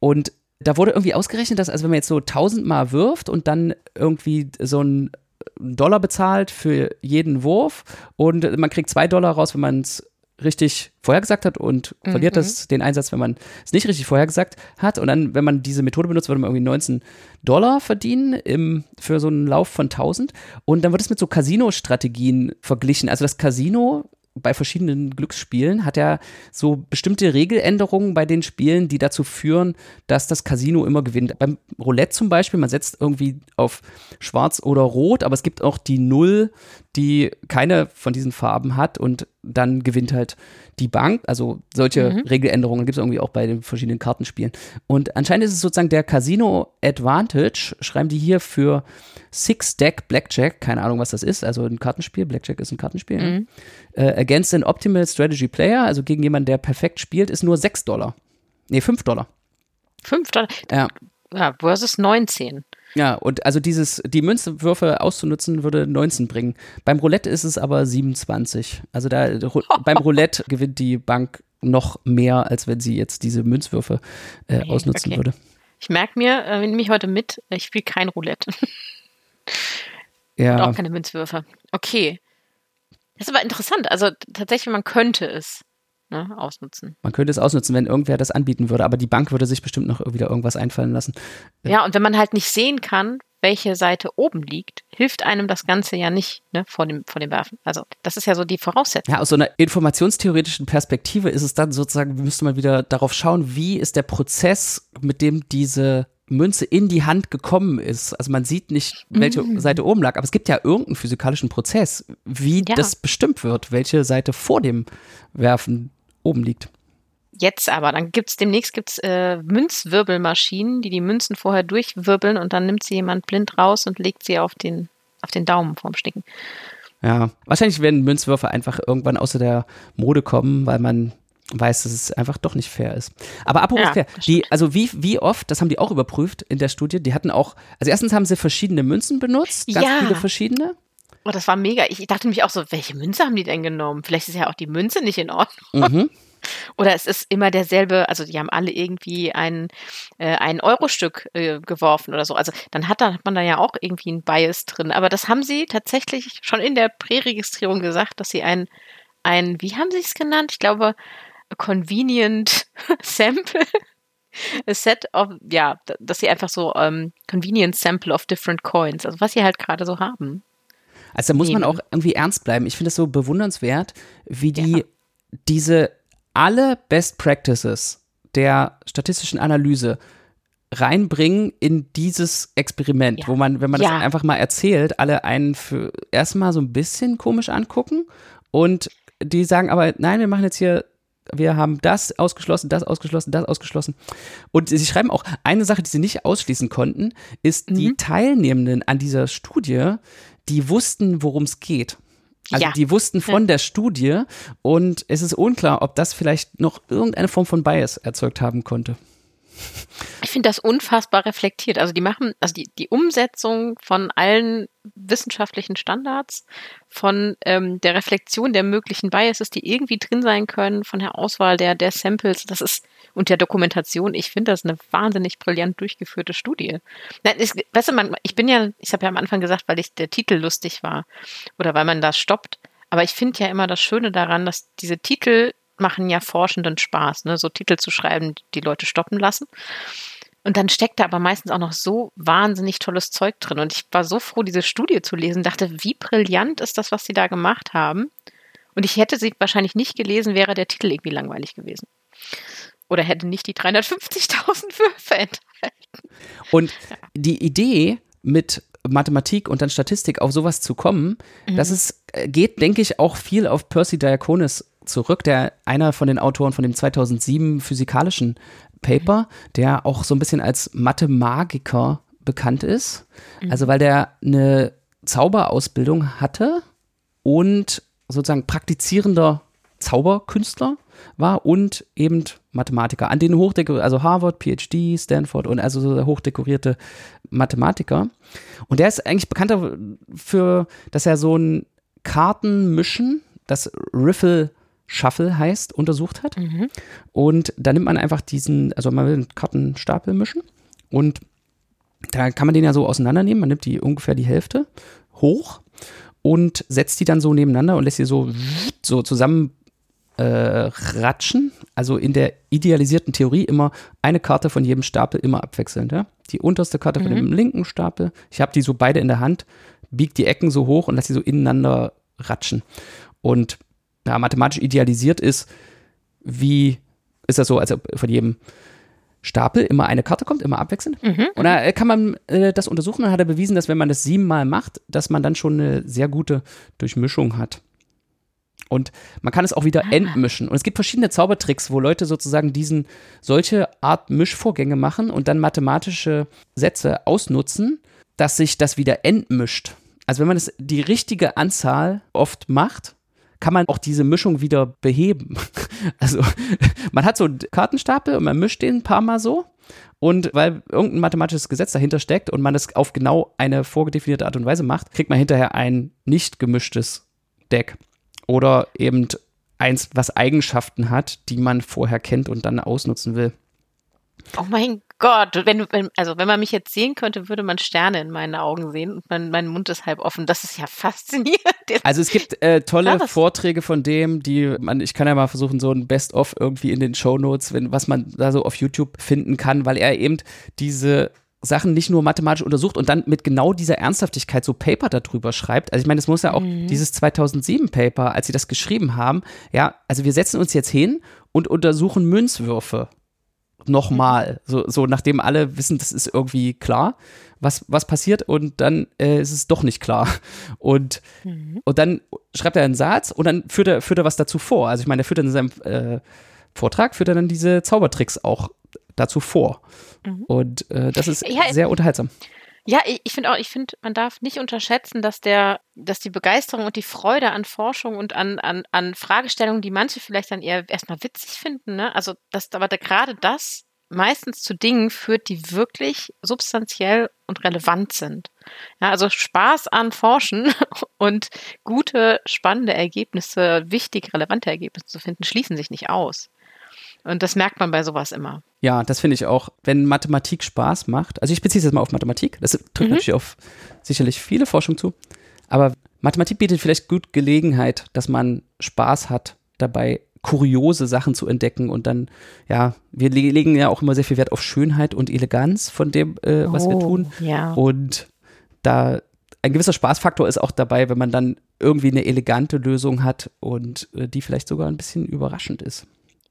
Und da wurde irgendwie ausgerechnet, dass, also wenn man jetzt so tausendmal wirft und dann irgendwie so ein Dollar bezahlt für jeden Wurf und man kriegt zwei Dollar raus, wenn man es richtig vorhergesagt hat und mhm. verliert das den Einsatz, wenn man es nicht richtig vorhergesagt hat. Und dann, wenn man diese Methode benutzt, würde man irgendwie 19 Dollar verdienen im, für so einen Lauf von 1000. Und dann wird es mit so Casino-Strategien verglichen. Also das Casino bei verschiedenen Glücksspielen hat er so bestimmte Regeländerungen bei den Spielen, die dazu führen, dass das Casino immer gewinnt. Beim Roulette zum Beispiel, man setzt irgendwie auf schwarz oder rot, aber es gibt auch die Null, die keine von diesen Farben hat und dann gewinnt halt die Bank. Also solche mhm. Regeländerungen gibt es irgendwie auch bei den verschiedenen Kartenspielen. Und anscheinend ist es sozusagen der Casino Advantage, schreiben die hier für Six Deck Blackjack, keine Ahnung, was das ist, also ein Kartenspiel, Blackjack ist ein Kartenspiel. Mhm. Äh, against an Optimal Strategy Player, also gegen jemanden, der perfekt spielt, ist nur 6 Dollar. Nee, 5 Dollar. 5 Dollar? Ja. ja. Versus 19. Ja, und also dieses, die Münzwürfe auszunutzen, würde 19 bringen. Beim Roulette ist es aber 27. Also da <laughs> beim Roulette gewinnt die Bank noch mehr, als wenn sie jetzt diese Münzwürfe äh, okay, ausnutzen okay. würde. Ich merke mir, äh, nehme ich heute mit, ich spiele kein Roulette. <laughs> ja. Und auch keine Münzwürfe. Okay. Das ist aber interessant. Also tatsächlich, man könnte es ne, ausnutzen. Man könnte es ausnutzen, wenn irgendwer das anbieten würde, aber die Bank würde sich bestimmt noch wieder irgendwas einfallen lassen. Ja, und wenn man halt nicht sehen kann, welche Seite oben liegt, hilft einem das Ganze ja nicht ne, vor, dem, vor dem Werfen. Also das ist ja so die Voraussetzung. Ja, aus so einer informationstheoretischen Perspektive ist es dann sozusagen, müsste man wieder darauf schauen, wie ist der Prozess, mit dem diese Münze in die Hand gekommen ist. Also man sieht nicht, welche mhm. Seite oben lag, aber es gibt ja irgendeinen physikalischen Prozess, wie ja. das bestimmt wird, welche Seite vor dem Werfen oben liegt. Jetzt aber, dann gibt's demnächst gibt's äh, Münzwirbelmaschinen, die die Münzen vorher durchwirbeln und dann nimmt sie jemand blind raus und legt sie auf den auf den Daumen vorm Sticken. Ja, wahrscheinlich werden Münzwürfe einfach irgendwann außer der Mode kommen, weil man weiß, dass es einfach doch nicht fair ist. Aber apropos Ja, fair, die, also wie, wie oft, das haben die auch überprüft in der Studie, die hatten auch, also erstens haben sie verschiedene Münzen benutzt, ganz Ja. viele verschiedene. Oh, das war mega. Ich dachte nämlich auch so, welche Münze haben die denn genommen? Vielleicht ist ja auch die Münze nicht in Ordnung. Mhm. <laughs> Oder es ist immer derselbe, also die haben alle irgendwie ein, äh, ein Euro-Stück äh, geworfen oder so. Also dann hat, da, hat man da ja auch irgendwie ein Bias drin. Aber das haben sie tatsächlich schon in der Präregistrierung gesagt, dass sie ein, ein wie haben sie es genannt? Ich glaube, a convenient <laughs> sample. A set of, ja, dass sie einfach so ähm, convenient sample of different coins, also was sie halt gerade so haben. Also da muss man Eben. auch irgendwie ernst bleiben. Ich finde es so bewundernswert, wie die diese alle Best Practices der statistischen Analyse reinbringen in dieses Experiment, Ja. wo man, wenn man Ja. das einfach mal erzählt, alle einen für erstmal so ein bisschen komisch angucken und die sagen aber, nein, wir machen jetzt hier, wir haben das ausgeschlossen, das ausgeschlossen, das ausgeschlossen. Und sie schreiben auch, eine Sache, die sie nicht ausschließen konnten, ist die Teilnehmenden an dieser Studie, die wussten, worum es geht. Also Ja. die wussten von der Studie und es ist unklar, ob das vielleicht noch irgendeine Form von Bias erzeugt haben konnte. Ich finde das unfassbar reflektiert. Also die machen, also die, die Umsetzung von allen wissenschaftlichen Standards, von ähm, der Reflexion der möglichen Biases, die irgendwie drin sein können, von der Auswahl der, der Samples, das ist, und der Dokumentation, ich finde das eine wahnsinnig brillant durchgeführte Studie. Nein, es, weißt du, man, ich bin ja, ich habe ja am Anfang gesagt, weil ich der Titel lustig war oder weil man das stoppt. Aber ich finde ja immer das Schöne daran, dass diese Titel machen ja Forschenden Spaß, ne? so Titel zu schreiben, die Leute stoppen lassen. Und dann steckt da aber meistens auch noch so wahnsinnig tolles Zeug drin. Und ich war so froh, diese Studie zu lesen, dachte, wie brillant ist das, was sie da gemacht haben. Und ich hätte sie wahrscheinlich nicht gelesen, wäre der Titel irgendwie langweilig gewesen. Oder hätte nicht die 350.000 Würfe enthalten. Und die Idee mit Mathematik und dann Statistik auf sowas zu kommen, das ist, äh, geht, denke ich, auch viel auf Percy Diakonis zurück, der einer von den Autoren von dem 2007 physikalischen Paper, der auch so ein bisschen als Mathemagiker bekannt ist. Also weil der eine Zauberausbildung hatte und sozusagen praktizierender Zauberkünstler war und eben Mathematiker. An den hochdekorierte, also Harvard, PhD, Stanford und also so hochdekorierte Mathematiker. Und der ist eigentlich bekannt dafür, dass er so ein Kartenmischen, das Riffle Shuffle heißt, untersucht hat. Und da nimmt man einfach diesen, also man will einen Kartenstapel mischen und da kann man den ja so auseinandernehmen. Man nimmt die ungefähr die Hälfte hoch und setzt die dann so nebeneinander und lässt sie so, so zusammen äh, ratschen. Also in der idealisierten Theorie immer eine Karte von jedem Stapel immer abwechselnd. Ja? Die unterste Karte von dem linken Stapel. Ich habe die so beide in der Hand, bieg die Ecken so hoch und lasse sie so ineinander ratschen. Und ja, mathematisch idealisiert ist, wie ist das so, als ob von jedem Stapel immer eine Karte kommt, immer abwechselnd. Und da äh, kann man äh, das untersuchen und hat er bewiesen, dass wenn man das siebenmal macht, dass man dann schon eine sehr gute Durchmischung hat. Und man kann es auch wieder entmischen. Und es gibt verschiedene Zaubertricks, wo Leute sozusagen diesen, solche Art Mischvorgänge machen und dann mathematische Sätze ausnutzen, dass sich das wieder entmischt. Also wenn man es die richtige Anzahl oft macht, kann man auch diese Mischung wieder beheben. <laughs> Also man hat so einen Kartenstapel und man mischt den ein paar Mal so. Und weil irgendein mathematisches Gesetz dahinter steckt und man es auf genau eine vorgedefinierte Art und Weise macht, kriegt man hinterher ein nicht gemischtes Deck. Oder eben eins, was Eigenschaften hat, die man vorher kennt und dann ausnutzen will. Oh mein Gott, wenn, wenn, also wenn man mich jetzt sehen könnte, würde man Sterne in meinen Augen sehen und mein, mein Mund ist halb offen. Das ist ja <laughs> faszinierend. Also es gibt äh, tolle. Vorträge von dem, die man, ich kann ja mal versuchen, so ein Best-of irgendwie in den Shownotes, wenn, was man da so auf YouTube finden kann, weil er eben diese Sachen nicht nur mathematisch untersucht und dann mit genau dieser Ernsthaftigkeit so Paper darüber schreibt. Also ich meine, es muss ja auch dieses 2007 Paper, als sie das geschrieben haben, ja, also wir setzen uns jetzt hin und untersuchen Münzwürfe nochmal, so, so nachdem alle wissen, das ist irgendwie klar, was, was passiert und dann äh, ist es doch nicht klar. <laughs> Und, und dann schreibt er einen Satz und dann führt er, führt er was dazu vor. Also ich meine, er führt dann in seinem äh, Vortrag führt er dann diese Zaubertricks auch dazu vor. Mhm. Und äh, das ist ja, sehr unterhaltsam. Ja, ich, ich finde auch, ich finde, man darf nicht unterschätzen, dass der, dass die Begeisterung und die Freude an Forschung und an, an, an Fragestellungen, die manche vielleicht dann eher erstmal witzig finden, ne? Also, dass aber da, gerade das meistens zu Dingen führt, die wirklich substanziell und relevant sind. Ja, also Spaß an Forschen <laughs> und gute, spannende Ergebnisse, wichtig, relevante Ergebnisse zu finden, schließen sich nicht aus. Und das merkt man bei sowas immer. Ja, das finde ich auch. Wenn Mathematik Spaß macht, also ich beziehe es jetzt mal auf Mathematik, das trifft mhm. natürlich auf sicherlich viele Forschung zu, aber Mathematik bietet vielleicht gut Gelegenheit, dass man Spaß hat dabei, kuriose Sachen zu entdecken und dann, ja, wir legen ja auch immer sehr viel Wert auf Schönheit und Eleganz von dem, äh, was oh, wir tun. Ja. Und da ein gewisser Spaßfaktor ist auch dabei, wenn man dann irgendwie eine elegante Lösung hat und äh, die vielleicht sogar ein bisschen überraschend ist.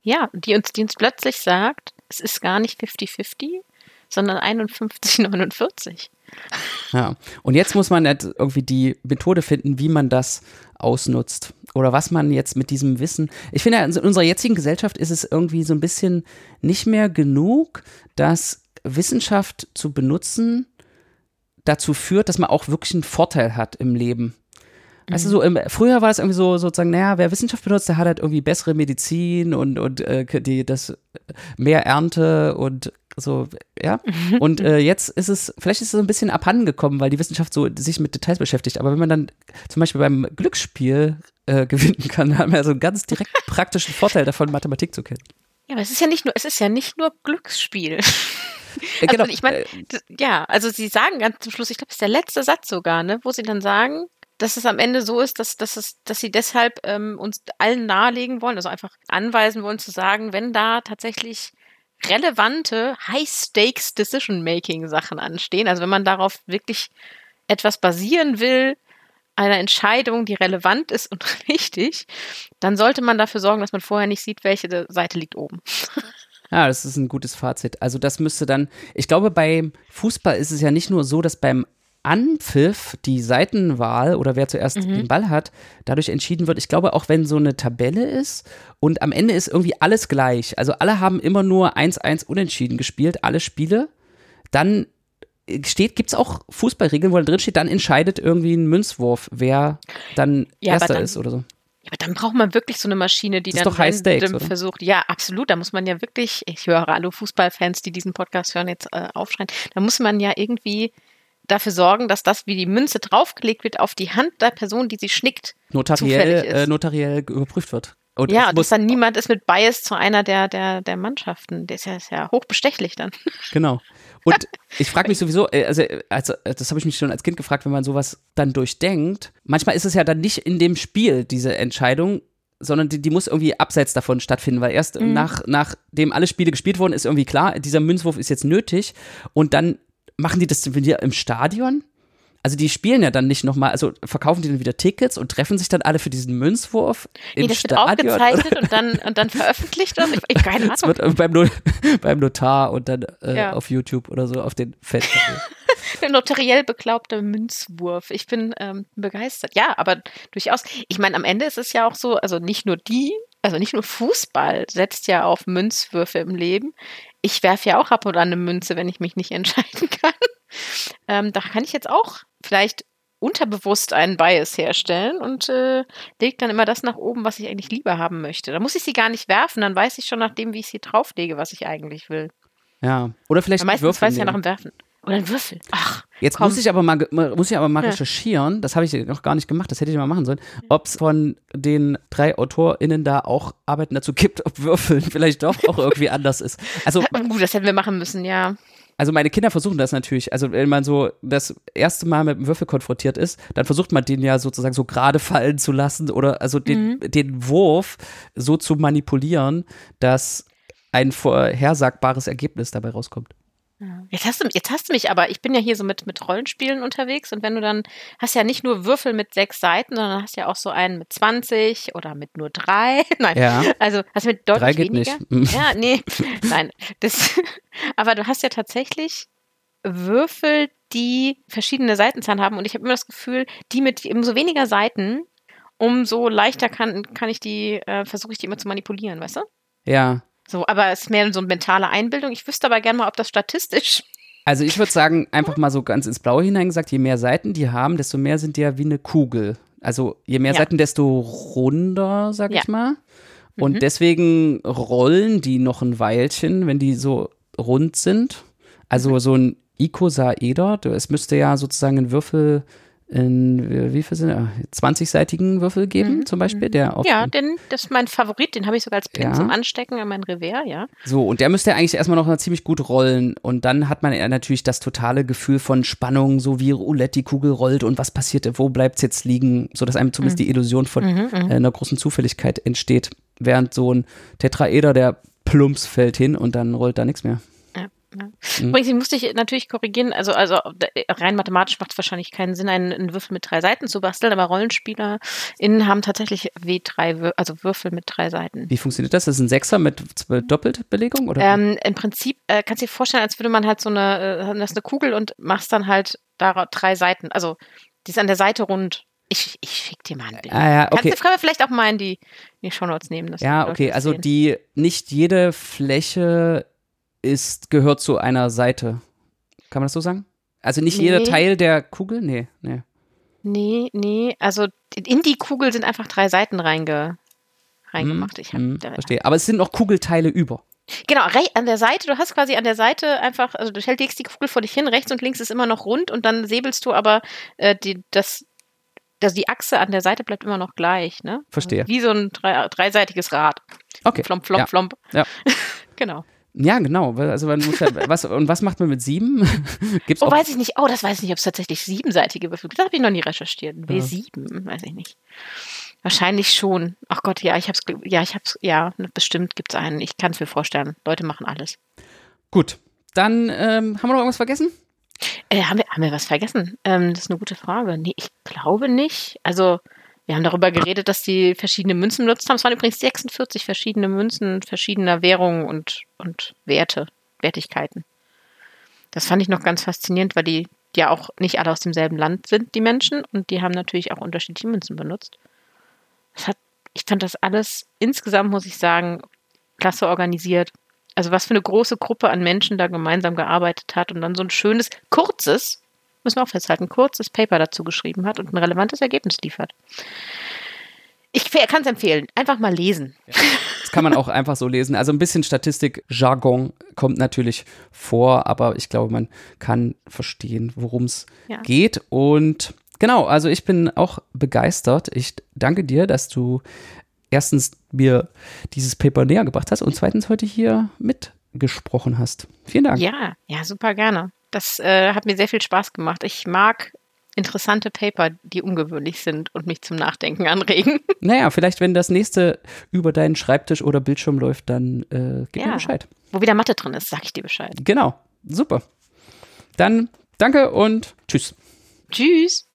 Ja, die uns, die uns plötzlich sagt, es ist gar nicht 50-50, sondern 51-49. Ja, und jetzt muss man halt irgendwie die Methode finden, wie man das ausnutzt oder was man jetzt mit diesem Wissen. Ich finde, in unserer jetzigen Gesellschaft ist es irgendwie so ein bisschen nicht mehr genug, dass Wissenschaft zu benutzen dazu führt, dass man auch wirklich einen Vorteil hat im Leben. Weißt du, so im, früher war es irgendwie so sozusagen, naja, wer Wissenschaft benutzt, der hat halt irgendwie bessere Medizin und, und äh, die, das mehr Ernte und so, ja. <laughs> Und äh, jetzt ist es, vielleicht ist es so ein bisschen abhanden gekommen, weil die Wissenschaft so sich mit Details beschäftigt. Aber wenn man dann zum Beispiel beim Glücksspiel äh, <laughs> gewinnen kann, haben wir so einen ganz direkt <laughs> praktischen Vorteil davon, Mathematik zu kennen. Ja, aber es ist ja nicht nur, es ist ja nicht nur Glücksspiel. Äh, genau. Also ich meine, äh, ja, also sie sagen ganz zum Schluss, ich glaube, es ist der letzte Satz sogar, ne, wo sie dann sagen, dass es am Ende so ist, dass, dass, es, dass sie deshalb ähm, uns allen nahelegen wollen, also einfach anweisen wollen zu sagen, wenn da tatsächlich relevante High-Stakes Decision-Making-Sachen anstehen, also wenn man darauf wirklich etwas basieren will, einer Entscheidung, die relevant ist und <laughs> richtig, dann sollte man dafür sorgen, dass man vorher nicht sieht, welche Seite liegt oben. <laughs> Ja, das ist ein gutes Fazit. Also das müsste dann, ich glaube, beim Fußball ist es ja nicht nur so, dass beim Anpfiff die Seitenwahl oder wer zuerst mhm. den Ball hat, dadurch entschieden wird. Ich glaube, auch wenn so eine Tabelle ist und am Ende ist irgendwie alles gleich, also alle haben immer nur 1-1 unentschieden gespielt, alle Spiele, dann steht, gibt es auch Fußballregeln, wo da drin steht, dann entscheidet irgendwie ein Münzwurf, wer dann ja, Erster dann, ist oder so. Ja, aber dann braucht man wirklich so eine Maschine, die das dann Stakes, versucht. Ja, absolut. Da muss man ja wirklich, ich höre alle Fußballfans, die diesen Podcast hören, jetzt äh, aufschreien, da muss man ja irgendwie dafür sorgen, dass das, wie die Münze draufgelegt wird, auf die Hand der Person, die sie schnickt, notariell, äh, notariell überprüft wird. Und ja, dass dann niemand ist mit Bias zu einer der, der, der Mannschaften. Der ist ja, ist ja hochbestechlich dann. <laughs> Genau. Und ich frage mich sowieso, äh, also, also das habe ich mich schon als Kind gefragt, wenn man sowas dann durchdenkt. Manchmal ist es ja dann nicht in dem Spiel, diese Entscheidung, sondern die, die muss irgendwie abseits davon stattfinden, weil erst mhm. nach, nachdem alle Spiele gespielt wurden, ist irgendwie klar, dieser Münzwurf ist jetzt nötig und dann machen die das wieder im Stadion? Also die spielen ja dann nicht nochmal, also verkaufen die dann wieder Tickets und treffen sich dann alle für diesen Münzwurf nee, im das Stadion? wird aufgezeichnet und dann, und dann veröffentlicht oder? Ich, ich keine Ahnung. Das wird beim, <laughs> beim Notar und dann äh, ja. auf YouTube oder so auf den Festplatten. <laughs> Der notariell beglaubte Münzwurf. Ich bin ähm, begeistert. Ja, aber durchaus. Ich meine, am Ende ist es ja auch so, also nicht nur die, also nicht nur Fußball setzt ja auf Münzwürfe im Leben ich werfe ja auch ab und an eine Münze, wenn ich mich nicht entscheiden <laughs> kann. Ähm, da kann ich jetzt auch vielleicht unterbewusst einen Bias herstellen und äh, lege dann immer das nach oben, was ich eigentlich lieber haben möchte. Da muss ich sie gar nicht werfen, dann weiß ich schon nach dem, wie ich sie drauflege, was ich eigentlich will. Ja, oder vielleicht meistens weiß ich ja nach dem Werfen. Oder ein Würfel. Ach. Jetzt komm. muss ich aber mal, muss ich aber mal ja. recherchieren, das habe ich noch gar nicht gemacht, das hätte ich mal machen sollen, ob es von den drei AutorInnen da auch Arbeiten dazu gibt, ob Würfeln <laughs> vielleicht doch auch irgendwie anders ist. Also, <laughs> Gut, das hätten wir machen müssen, ja. Also meine Kinder versuchen das natürlich. Also wenn man so das erste Mal mit dem Würfel konfrontiert ist, dann versucht man den ja sozusagen so gerade fallen zu lassen oder also den, mhm. den Wurf so zu manipulieren, dass ein vorhersagbares Ergebnis dabei rauskommt. Jetzt hast, du, jetzt hast du mich aber, ich bin ja hier so mit, mit Rollenspielen unterwegs und wenn du dann hast ja nicht nur Würfel mit sechs Seiten, sondern hast ja auch so einen mit 20 oder mit nur drei. <laughs> Nein, ja. also hast du mit deutlich drei geht weniger. Nicht. Ja, nee, <laughs> nein. Das, <laughs> aber du hast ja tatsächlich Würfel, die verschiedene Seitenzahlen haben und ich habe immer das Gefühl, die mit umso weniger Seiten, umso leichter kann, kann ich die, äh, versuche ich die immer zu manipulieren, weißt du? Ja. So, aber es ist mehr so eine mentale Einbildung. Ich wüsste aber gerne mal, ob das statistisch. Also ich würde sagen, einfach mal so ganz ins Blaue hineingesagt, je mehr Seiten die haben, desto mehr sind die ja wie eine Kugel. Also je mehr Ja. Seiten, desto runder, sag Ja. ich mal. Und Mhm. deswegen rollen die noch ein Weilchen, wenn die so rund sind. Also Mhm. so ein Icosaeder, es müsste ja sozusagen ein Würfel in, wie viel sind ah, 20-seitigen Würfel geben, zum Beispiel, der Mhm. Ja, den- denn das ist mein Favorit. Den habe ich sogar als Pin Ja. zum Anstecken an mein Revers, ja. So, und der müsste ja eigentlich erstmal noch ziemlich gut rollen. Und dann hat man ja natürlich das totale Gefühl von Spannung, so wie Roulette die Kugel rollt und was passiert, wo bleibt es jetzt liegen, sodass einem zumindest die Illusion von Mhm, äh, einer großen Zufälligkeit entsteht. Während so ein Tetraeder, der plumps fällt hin und dann rollt da nichts mehr. Ja. Mhm. Übrigens, ich musste ich natürlich korrigieren, also, also äh, rein mathematisch macht es wahrscheinlich keinen Sinn, einen, einen Würfel mit drei Seiten zu basteln, aber RollenspielerInnen haben tatsächlich W3, Wür also Würfel mit drei Seiten. Wie funktioniert das? Das ist ein Sechser mit z- Doppelbelegung? Oder? Ähm, Im Prinzip äh, kannst du dir vorstellen, als würde man halt so eine, äh, das ist eine Kugel und machst dann halt da drei Seiten. Also die ist an der Seite rund. Ich, ich schick dir mal ein Bild. ah, ja, Kannst okay. du können wir vielleicht auch mal in die, in die Shownotes nehmen. dass Ja, okay. das Also die, nicht jede Fläche ist, gehört zu einer Seite. Kann man das so sagen? Also nicht jeder Nee. Teil der Kugel? Nee, nee. Nee, nee, also in die Kugel sind einfach drei Seiten reinge, reingemacht. Ich hab, Hm, verstehe. Aber es sind noch Kugelteile über. Genau, an der Seite, du hast quasi an der Seite einfach, also du legst die Kugel vor dich hin, rechts und links ist immer noch rund und dann säbelst du aber äh, die, das, das, die Achse an der Seite bleibt immer noch gleich, ne? Verstehe. Wie so ein drei, dreiseitiges Rad. Okay. Flomp, flomp, ja. flomp. Ja. <laughs> genau. Ja, genau. Also man muss ja, was, und was macht man mit sieben? <laughs> Gibt's Oh, weiß ich nicht. Oh, das weiß ich nicht, ob es tatsächlich siebenseitige Würfel gibt. Das habe ich noch nie recherchiert. W7, weiß ich nicht. Wahrscheinlich schon. Ach Gott, ja, ich hab's, ja, ich hab's, ja, ne, bestimmt gibt's einen. Ich kann es mir vorstellen. Leute machen alles. Gut. Dann ähm, haben wir noch irgendwas vergessen? Äh, haben, wir, haben wir was vergessen? Ähm, das ist eine gute Frage. Nee, ich glaube nicht. Also, wir haben darüber geredet, dass die verschiedene Münzen benutzt haben. Es waren übrigens 46 verschiedene Münzen verschiedener Währungen und, und Werte, Wertigkeiten. Das fand ich noch ganz faszinierend, weil die ja auch nicht alle aus demselben Land sind, die Menschen. Und die haben natürlich auch unterschiedliche Münzen benutzt. Hat, ich fand das alles insgesamt, muss ich sagen, klasse organisiert. Also was für eine große Gruppe an Menschen da gemeinsam gearbeitet hat und dann so ein schönes, kurzes, müssen wir auch festhalten, kurzes Paper dazu geschrieben hat und ein relevantes Ergebnis liefert. Ich kann es empfehlen. Einfach mal lesen. Das kann man auch einfach so lesen. Also ein bisschen Statistik-Jargon kommt natürlich vor, aber ich glaube, man kann verstehen, worum es Ja. geht. Und genau, also ich bin auch begeistert. Ich danke dir, dass du erstens mir dieses Paper näher gebracht hast und zweitens heute hier mitgesprochen hast. Vielen Dank. Ja, ja, super gerne. Das äh, hat mir sehr viel Spaß gemacht. Ich mag interessante Paper, die ungewöhnlich sind und mich zum Nachdenken anregen. <laughs> Naja, vielleicht, wenn das nächste über deinen Schreibtisch oder Bildschirm läuft, dann äh, gib Ja. mir Bescheid. Wo wieder Mathe drin ist, sag ich dir Bescheid. Genau, super. Dann danke und tschüss. Tschüss.